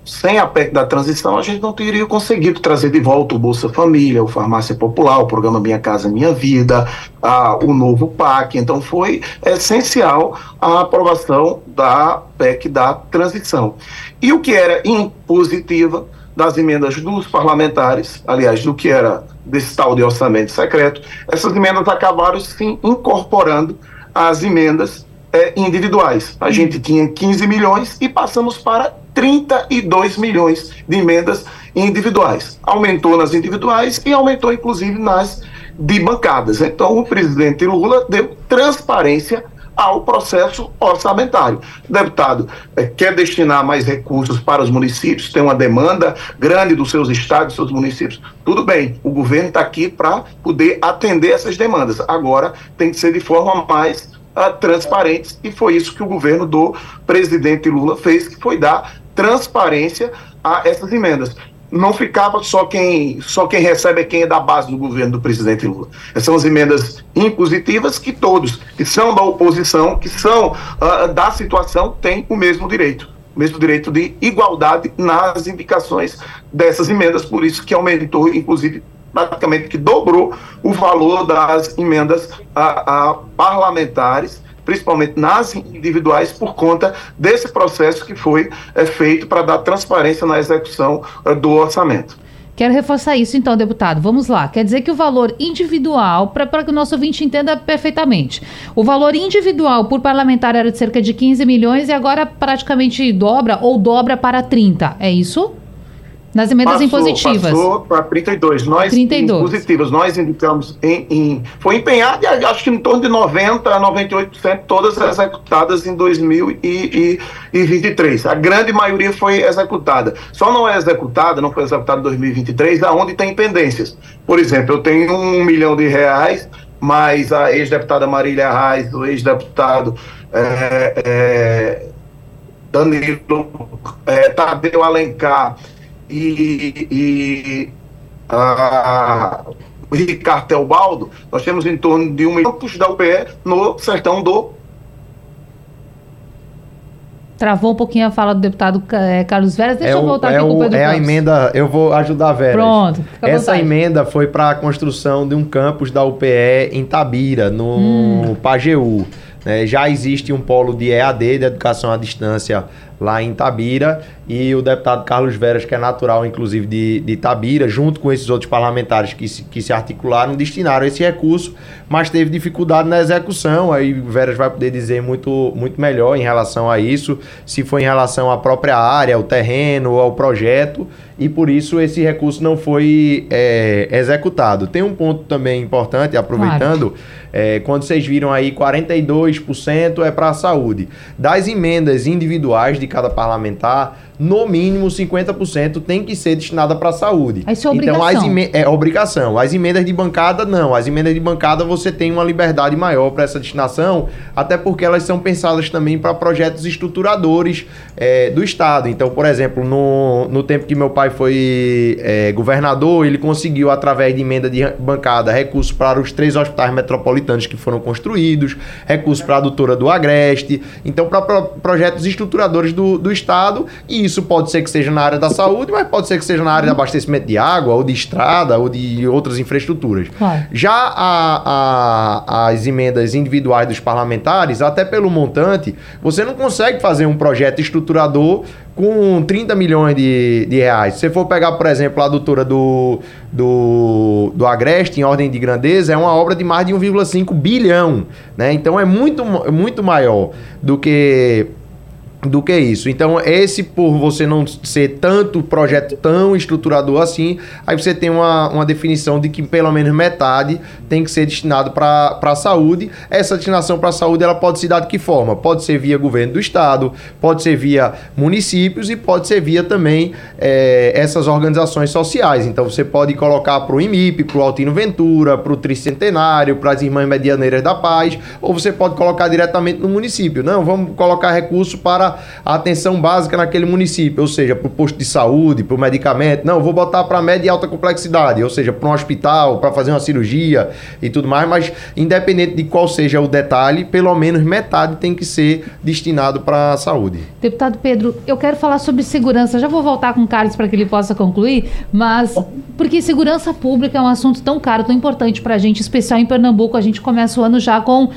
Sem a PEC da transição, a gente não teria conseguido trazer de volta o Bolsa Família, o Farmácia Popular, o programa Minha Casa Minha Vida, a, o novo PAC. Então, foi essencial a aprovação da PEC da transição. E o que era impositiva das emendas dos parlamentares, aliás, do que era desse tal de orçamento secreto, essas emendas acabaram se incorporando às emendas é, individuais. A gente tinha 15 milhões e passamos para 32 milhões de emendas individuais. Aumentou nas individuais e aumentou inclusive nas de bancadas. Então o presidente Lula deu transparência ao processo orçamentário. O deputado é, quer destinar mais recursos para os municípios, tem uma demanda grande dos seus estados, dos seus municípios. Tudo bem, o governo está aqui para poder atender essas demandas. Agora tem que ser de forma mais uh, transparente, e foi isso que o governo do presidente Lula fez, que foi dar transparência a essas emendas não ficava só quem, só quem recebe é quem é da base do governo do presidente Lula. Essas são as emendas impositivas que todos que são da oposição, que são uh, da situação, têm o mesmo direito. O mesmo direito de igualdade nas indicações dessas emendas, por isso que aumentou, inclusive, praticamente que dobrou o valor das emendas a, a parlamentares principalmente nas individuais, por conta desse processo que foi é, feito para dar transparência na execução é, do orçamento. Quero reforçar isso então, deputado. Vamos lá. Quer dizer que o valor individual, para que o nosso ouvinte entenda perfeitamente, o valor individual por parlamentar era de cerca de 15 milhões e agora praticamente dobra ou dobra para 30. É isso? Nas emendas passou, impositivas. Passou para 32. Nós, 32. Impositivas, nós indicamos em, em, Foi empenhado, acho que em torno de 90% a 98%, todas executadas em 2023. A grande maioria foi executada. Só não é executada, não foi executada em 2023, aonde tem pendências. Por exemplo, eu tenho um milhão de reais, mas a ex-deputada Marília Reis, o ex-deputado. É, é, Danilo é, Tadeu Alencar e, e a, o Ricardo Teobaldo, nós temos em torno de um milhão da UPE no sertão do. Travou um pouquinho a fala do deputado é, Carlos Veras. Deixa é eu voltar é aqui com o Pedro É a emenda, eu vou ajudar a Vera. Pronto. Essa vontade. emenda foi para a construção de um campus da UPE em Tabira, no hum. Pajeú. É, já existe um polo de EAD, de Educação à Distância, lá em Tabira e o deputado Carlos Veras, que é natural, inclusive, de, de Tabira, junto com esses outros parlamentares que se, que se articularam, destinaram esse recurso, mas teve dificuldade na execução. Aí o Veras vai poder dizer muito, muito melhor em relação a isso, se foi em relação à própria área, ao terreno, ao projeto, e por isso esse recurso não foi é, executado. Tem um ponto também importante, aproveitando, claro. é, quando vocês viram aí 42% é para a saúde. Das emendas individuais de cada parlamentar, no mínimo 50% tem que ser destinada para a saúde. Isso é obrigação. Então, as é obrigação. As emendas de bancada, não. As emendas de bancada você tem uma liberdade maior para essa destinação, até porque elas são pensadas também para projetos estruturadores é, do Estado. Então, por exemplo, no, no tempo que meu pai foi é, governador, ele conseguiu, através de emenda de bancada, recursos para os três hospitais metropolitanos que foram construídos, recursos para a doutora do Agreste, então para pro, projetos estruturadores do, do Estado e isso pode ser que seja na área da saúde, mas pode ser que seja na área de abastecimento de água, ou de estrada, ou de outras infraestruturas. Claro. Já a, a, as emendas individuais dos parlamentares, até pelo montante, você não consegue fazer um projeto estruturador com 30 milhões de, de reais. Se você for pegar, por exemplo, a doutora do, do, do Agreste, em ordem de grandeza, é uma obra de mais de 1,5 bilhão. Né? Então é muito, muito maior do que do que isso. Então, esse, por você não ser tanto projeto tão estruturador assim, aí você tem uma, uma definição de que pelo menos metade tem que ser destinado para a saúde. Essa destinação para a saúde ela pode se dar de que forma? Pode ser via governo do estado, pode ser via municípios e pode ser via também é, essas organizações sociais. Então, você pode colocar para o IMIP, para o Altino Ventura, para o Tricentenário, para as Irmãs Medianeiras da Paz, ou você pode colocar diretamente no município. Não, vamos colocar recurso para a atenção básica naquele município, ou seja, para o posto de saúde, para o medicamento. Não, vou botar para média e alta complexidade, ou seja, para um hospital, para fazer uma cirurgia e tudo mais, mas independente de qual seja o detalhe, pelo menos metade tem que ser destinado para a saúde. Deputado Pedro, eu quero falar sobre segurança. Já vou voltar com o Carlos para que ele possa concluir, mas porque segurança pública é um assunto tão caro, tão importante para a gente, especial em Pernambuco. A gente começa o ano já com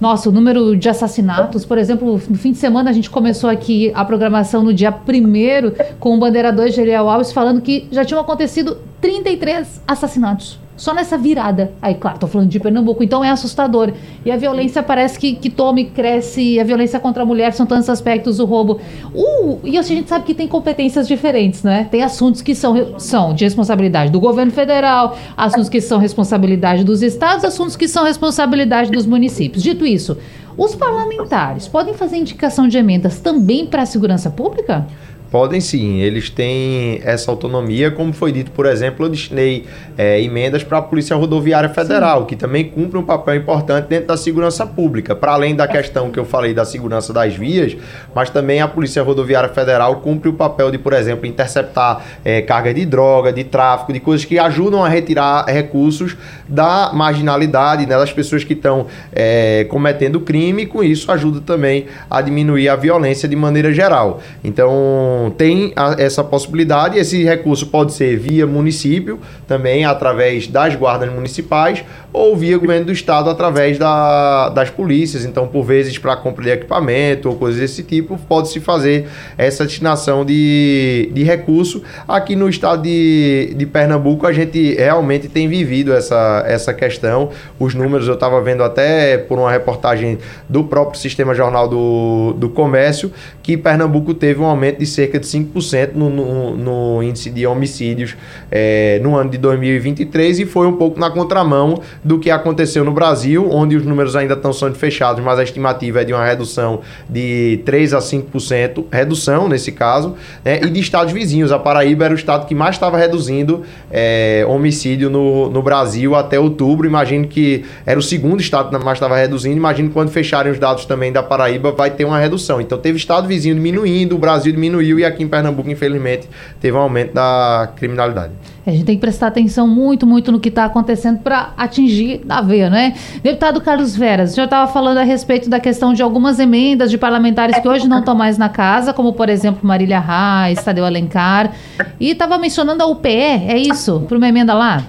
nossa, o número de assassinatos, por exemplo, no fim de semana a gente começou aqui a programação no dia 1 com o Bandeira 2 Geriel Alves falando que já tinham acontecido 33 assassinatos. Só nessa virada. Aí, claro, tô falando de Pernambuco, então é assustador. E a violência parece que, que toma e cresce. A violência contra a mulher são tantos aspectos, o roubo. Uh, e assim, a gente sabe que tem competências diferentes, né? Tem assuntos que são, são de responsabilidade do governo federal, assuntos que são responsabilidade dos estados, assuntos que são responsabilidade dos municípios. Dito isso, os parlamentares podem fazer indicação de emendas também para a segurança pública? Podem sim, eles têm essa autonomia, como foi dito, por exemplo, eu destinei é, emendas para a Polícia Rodoviária Federal, sim. que também cumpre um papel importante dentro da segurança pública, para além da questão que eu falei da segurança das vias, mas também a Polícia Rodoviária Federal cumpre o papel de, por exemplo, interceptar é, carga de droga, de tráfico, de coisas que ajudam a retirar recursos da marginalidade, né, das pessoas que estão é, cometendo crime, e com isso ajuda também a diminuir a violência de maneira geral. Então, tem a, essa possibilidade. Esse recurso pode ser via município, também através das guardas municipais, ou via governo do estado através da, das polícias. Então, por vezes, para compra de equipamento ou coisas desse tipo, pode-se fazer essa destinação de, de recurso. Aqui no estado de, de Pernambuco, a gente realmente tem vivido essa, essa questão. Os números eu estava vendo até por uma reportagem do próprio Sistema Jornal do, do Comércio, que Pernambuco teve um aumento de cerca de 5% no, no, no índice de homicídios é, no ano de 2023 e foi um pouco na contramão do que aconteceu no Brasil, onde os números ainda estão sendo fechados, mas a estimativa é de uma redução de 3 a 5%, redução nesse caso, né, e de estados vizinhos. A Paraíba era o estado que mais estava reduzindo é, homicídio no, no Brasil até outubro. Imagino que era o segundo estado que mais estava reduzindo. Imagino que quando fecharem os dados também da Paraíba vai ter uma redução. Então teve estado vizinho diminuindo, o Brasil diminuiu e aqui em Pernambuco, infelizmente, teve um aumento da criminalidade. A gente tem que prestar atenção muito, muito no que está acontecendo para atingir a veia, né? Deputado Carlos Veras, o senhor estava falando a respeito da questão de algumas emendas de parlamentares que hoje não estão mais na casa, como por exemplo Marília Reis, Tadeu Alencar, e estava mencionando a UPE, é isso? Para uma emenda lá?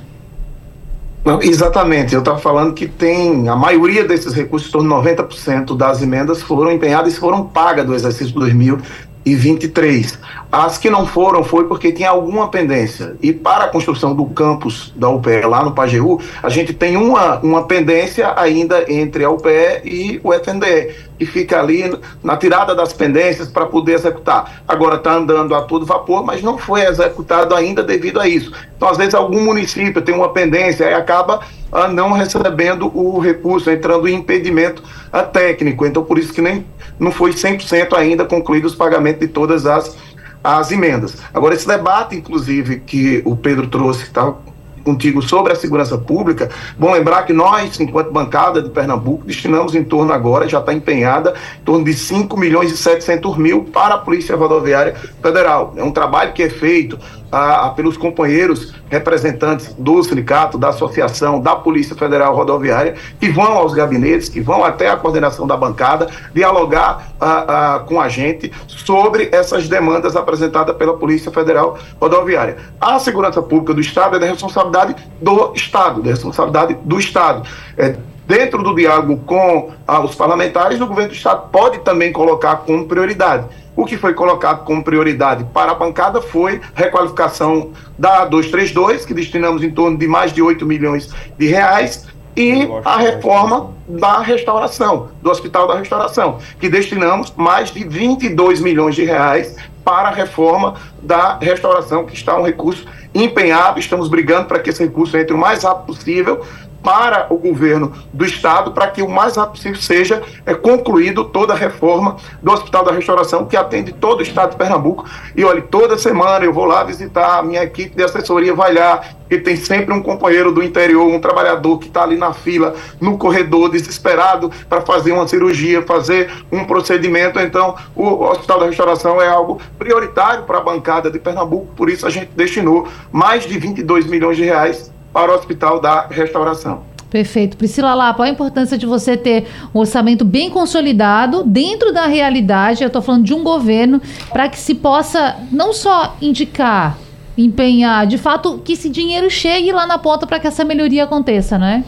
Não, exatamente, eu estava falando que tem a maioria desses recursos, em torno de 90% das emendas foram empenhadas e foram pagas do exercício 2023. As que não foram foi porque tinha alguma pendência. E para a construção do campus da UPE lá no Pajeú, a gente tem uma, uma pendência ainda entre a UPE e o FNDE, que fica ali na tirada das pendências para poder executar. Agora está andando a todo vapor, mas não foi executado ainda devido a isso. Então, às vezes, algum município tem uma pendência e acaba ah, não recebendo o recurso, entrando em impedimento ah, técnico. Então, por isso que nem não foi 100% ainda concluído os pagamentos de todas as as emendas. Agora, esse debate, inclusive, que o Pedro trouxe, está contigo sobre a segurança pública, bom lembrar que nós, enquanto bancada de Pernambuco, destinamos em torno agora, já está empenhada, em torno de 5 milhões e 700 mil para a Polícia Rodoviária Federal. É um trabalho que é feito ah, pelos companheiros representantes do sindicato, da associação, da Polícia Federal Rodoviária, que vão aos gabinetes, que vão até a coordenação da bancada, dialogar ah, ah, com a gente sobre essas demandas apresentadas pela Polícia Federal Rodoviária. A segurança pública do Estado é da responsabilidade do Estado, da responsabilidade do Estado. É, dentro do diálogo com ah, os parlamentares, o governo do Estado pode também colocar como prioridade. O que foi colocado como prioridade para a bancada foi requalificação da 232, que destinamos em torno de mais de 8 milhões de reais, e a reforma da restauração, do Hospital da Restauração, que destinamos mais de 22 milhões de reais para a reforma da restauração, que está um recurso empenhado, estamos brigando para que esse recurso entre o mais rápido possível, para o governo do estado para que o mais rápido possível seja é, concluído toda a reforma do Hospital da Restauração que atende todo o estado de Pernambuco. E olha, toda semana eu vou lá visitar, a minha equipe de assessoria vai lá, e tem sempre um companheiro do interior, um trabalhador que está ali na fila, no corredor, desesperado para fazer uma cirurgia, fazer um procedimento. Então, o Hospital da Restauração é algo prioritário para a bancada de Pernambuco, por isso a gente destinou mais de 22 milhões de reais para o Hospital da Restauração. Perfeito. Priscila Lapa, a importância de você ter um orçamento bem consolidado dentro da realidade, eu estou falando de um governo, para que se possa não só indicar, empenhar, de fato, que esse dinheiro chegue lá na ponta para que essa melhoria aconteça, né?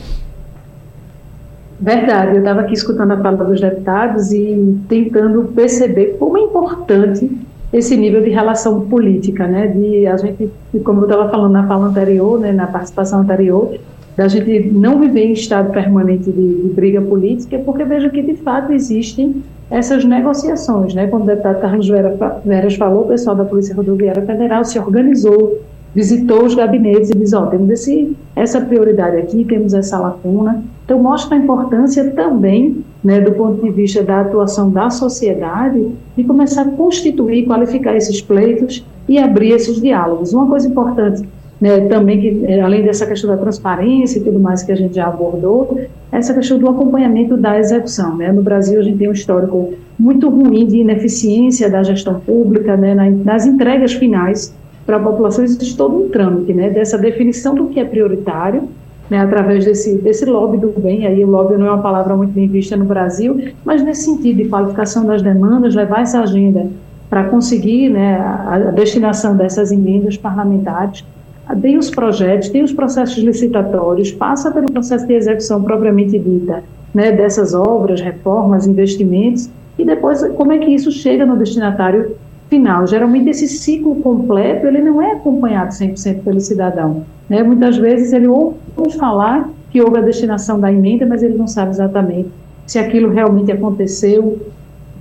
Verdade, eu estava aqui escutando a fala dos deputados e tentando perceber como é importante esse nível de relação política, né? De a gente, como eu estava falando na fala anterior, né, na participação anterior, da gente não viver em estado permanente de, de briga política, porque vejo que de fato existem essas negociações, né? Quando o deputado Carlos Veras falou, o pessoal da Polícia Rodoviária Federal se organizou, visitou os gabinetes e diz, ó, oh, temos esse, essa prioridade aqui, temos essa lacuna. Então mostra a importância também, né, do ponto de vista da atuação da sociedade, de começar a constituir, qualificar esses pleitos e abrir esses diálogos. Uma coisa importante né, também, que, é, além dessa questão da transparência e tudo mais que a gente já abordou, essa questão do acompanhamento da execução. Né? No Brasil, a gente tem um histórico muito ruim de ineficiência da gestão pública, né, nas entregas finais para a população, existe todo um trâmite né, dessa definição do que é prioritário, né, através desse, desse lobby do bem, aí o lobby não é uma palavra muito bem vista no Brasil, mas nesse sentido de qualificação das demandas, levar essa agenda para conseguir né, a, a destinação dessas emendas parlamentares, tem os projetos, tem os processos licitatórios, passa pelo processo de execução propriamente dita, né, dessas obras, reformas, investimentos, e depois como é que isso chega no destinatário final. Geralmente esse ciclo completo, ele não é acompanhado 100% pelo cidadão. Né? Muitas vezes ele ouve falar que houve a destinação da emenda, mas ele não sabe exatamente se aquilo realmente aconteceu.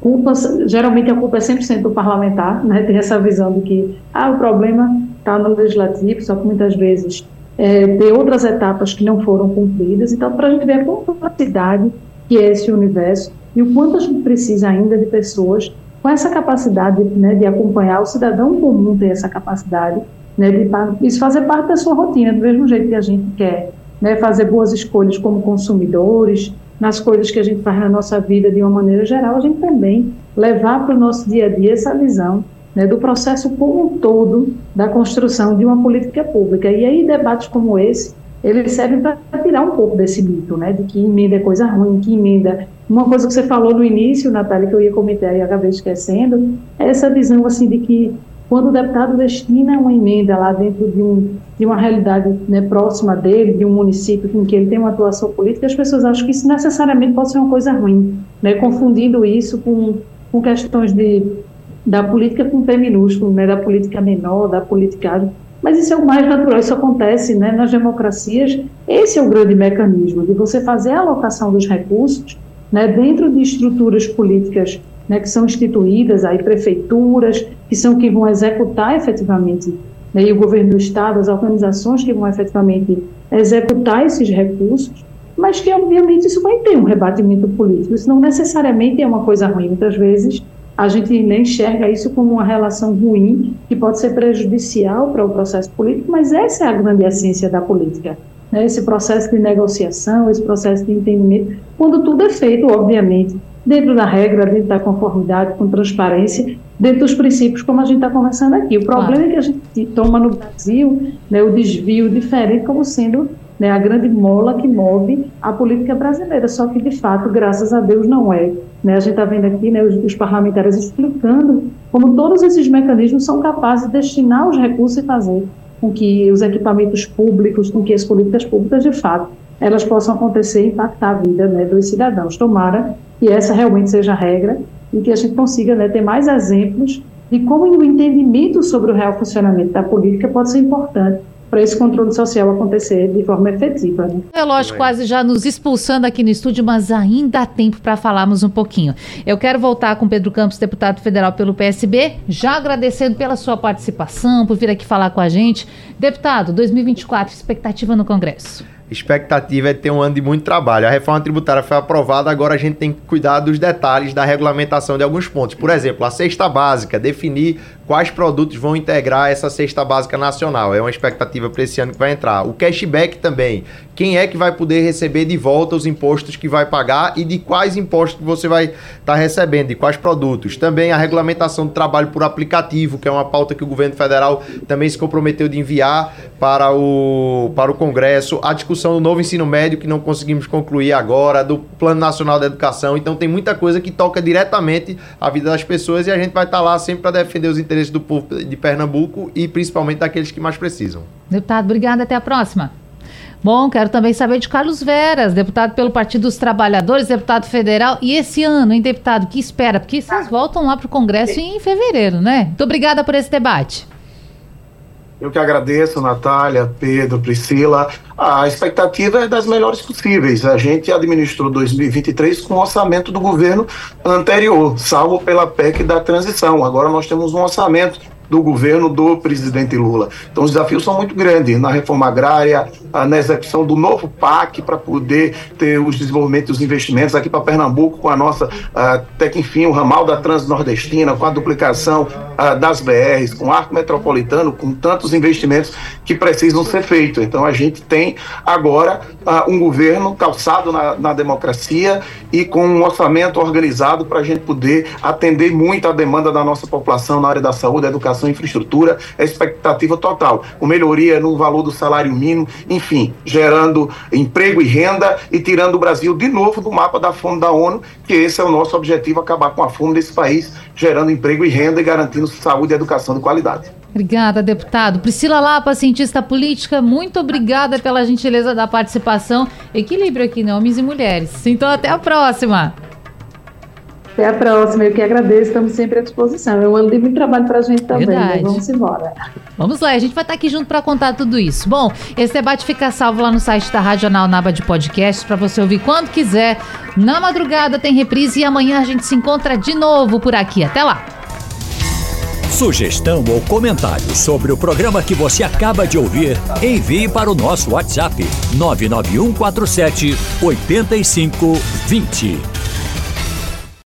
Culpa, geralmente a culpa é 100% do parlamentar, né? tem essa visão de que ah, o problema está no legislativo, só que muitas vezes é, tem outras etapas que não foram cumpridas. Então, para a gente ver a complexidade que é esse universo e o quanto a gente precisa ainda de pessoas com essa capacidade né, de acompanhar, o cidadão comum ter essa capacidade né, de isso fazer parte da sua rotina, do mesmo jeito que a gente quer né, fazer boas escolhas como consumidores, nas coisas que a gente faz na nossa vida de uma maneira geral, a gente também levar para o nosso dia a dia essa visão né, do processo como um todo da construção de uma política pública. E aí debates como esse, eles servem para tirar um pouco desse mito, né, de que emenda é coisa ruim, que emenda uma coisa que você falou no início, Natália, que eu ia comentar e acabei esquecendo, é essa visão assim de que quando o deputado destina uma emenda lá dentro de, um, de uma realidade né, próxima dele, de um município em que ele tem uma atuação política, as pessoas acham que isso necessariamente pode ser uma coisa ruim, né, confundindo isso com, com questões de, da política com P minúsculo, né, da política menor, da política mas isso é o mais natural, isso acontece né, nas democracias. Esse é o grande mecanismo de você fazer a alocação dos recursos né, dentro de estruturas políticas né, que são instituídas, aí prefeituras, que são que vão executar efetivamente, né, e o governo do Estado, as organizações que vão efetivamente executar esses recursos, mas que, obviamente, isso vai ter um rebatimento político. Isso não necessariamente é uma coisa ruim. Muitas vezes a gente nem enxerga isso como uma relação ruim, que pode ser prejudicial para o processo político, mas essa é a grande essência da política né, esse processo de negociação, esse processo de entendimento, quando tudo é feito, obviamente, dentro da regra, dentro da conformidade, com transparência, dentro dos princípios, como a gente está conversando aqui. O problema claro. é que a gente toma no Brasil né, o desvio diferente como sendo né, a grande mola que move a política brasileira, só que, de fato, graças a Deus, não é. Né? A gente está vendo aqui né, os, os parlamentares explicando como todos esses mecanismos são capazes de destinar os recursos e fazer com que os equipamentos públicos, com que as políticas públicas, de fato, elas possam acontecer e impactar a vida né, dos cidadãos. Tomara que essa realmente seja a regra e que a gente consiga né, ter mais exemplos de como o entendimento sobre o real funcionamento da política pode ser importante para esse controle social acontecer de forma efetiva. Né? É lógico, quase já nos expulsando aqui no estúdio, mas ainda há tempo para falarmos um pouquinho. Eu quero voltar com Pedro Campos, deputado federal pelo PSB, já agradecendo pela sua participação, por vir aqui falar com a gente. Deputado, 2024, expectativa no Congresso expectativa é ter um ano de muito trabalho. A reforma tributária foi aprovada, agora a gente tem que cuidar dos detalhes da regulamentação de alguns pontos. Por exemplo, a cesta básica, definir quais produtos vão integrar essa cesta básica nacional. É uma expectativa para esse ano que vai entrar. O cashback também. Quem é que vai poder receber de volta os impostos que vai pagar e de quais impostos que você vai estar tá recebendo, de quais produtos. Também a regulamentação do trabalho por aplicativo, que é uma pauta que o governo federal também se comprometeu de enviar para o, para o Congresso. A discussão do novo ensino médio, que não conseguimos concluir agora, do Plano Nacional da Educação. Então tem muita coisa que toca diretamente a vida das pessoas e a gente vai estar tá lá sempre para defender os interesses do povo de Pernambuco e principalmente daqueles que mais precisam. Deputado, obrigada. Até a próxima. Bom, quero também saber de Carlos Veras, deputado pelo Partido dos Trabalhadores, deputado federal. E esse ano, hein, deputado, que espera? Porque vocês voltam lá para o Congresso em fevereiro, né? Muito obrigada por esse debate. Eu que agradeço, Natália, Pedro, Priscila. A expectativa é das melhores possíveis. A gente administrou 2023 com o orçamento do governo anterior, salvo pela PEC da transição. Agora nós temos um orçamento do governo do presidente Lula. Então, os desafios são muito grandes na reforma agrária, na execução do novo PAC para poder ter os desenvolvimentos os investimentos aqui para Pernambuco, com a nossa, até que enfim, o ramal da Transnordestina, com a duplicação das BRs, com o arco metropolitano, com tantos investimentos que precisam ser feitos. Então, a gente tem agora um governo calçado na, na democracia e com um orçamento organizado para a gente poder atender muito a demanda da nossa população na área da saúde, educação educação infraestrutura, é expectativa total, com melhoria no valor do salário mínimo, enfim, gerando emprego e renda e tirando o Brasil de novo do mapa da fome da ONU, que esse é o nosso objetivo, acabar com a fome desse país, gerando emprego e renda e garantindo saúde e educação de qualidade. Obrigada, deputado. Priscila Lapa, cientista política, muito obrigada pela gentileza da participação. Equilíbrio aqui, né? Homens e mulheres. Então, até a próxima. Até a próxima, eu que agradeço, estamos sempre à disposição. É um ano de muito trabalho para a gente também, né? vamos embora. Vamos lá, a gente vai estar aqui junto para contar tudo isso. Bom, esse debate fica salvo lá no site da Radional Naba de Podcast para você ouvir quando quiser. Na madrugada tem reprise e amanhã a gente se encontra de novo por aqui. Até lá! Sugestão ou comentário sobre o programa que você acaba de ouvir, envie para o nosso WhatsApp 99147 8520.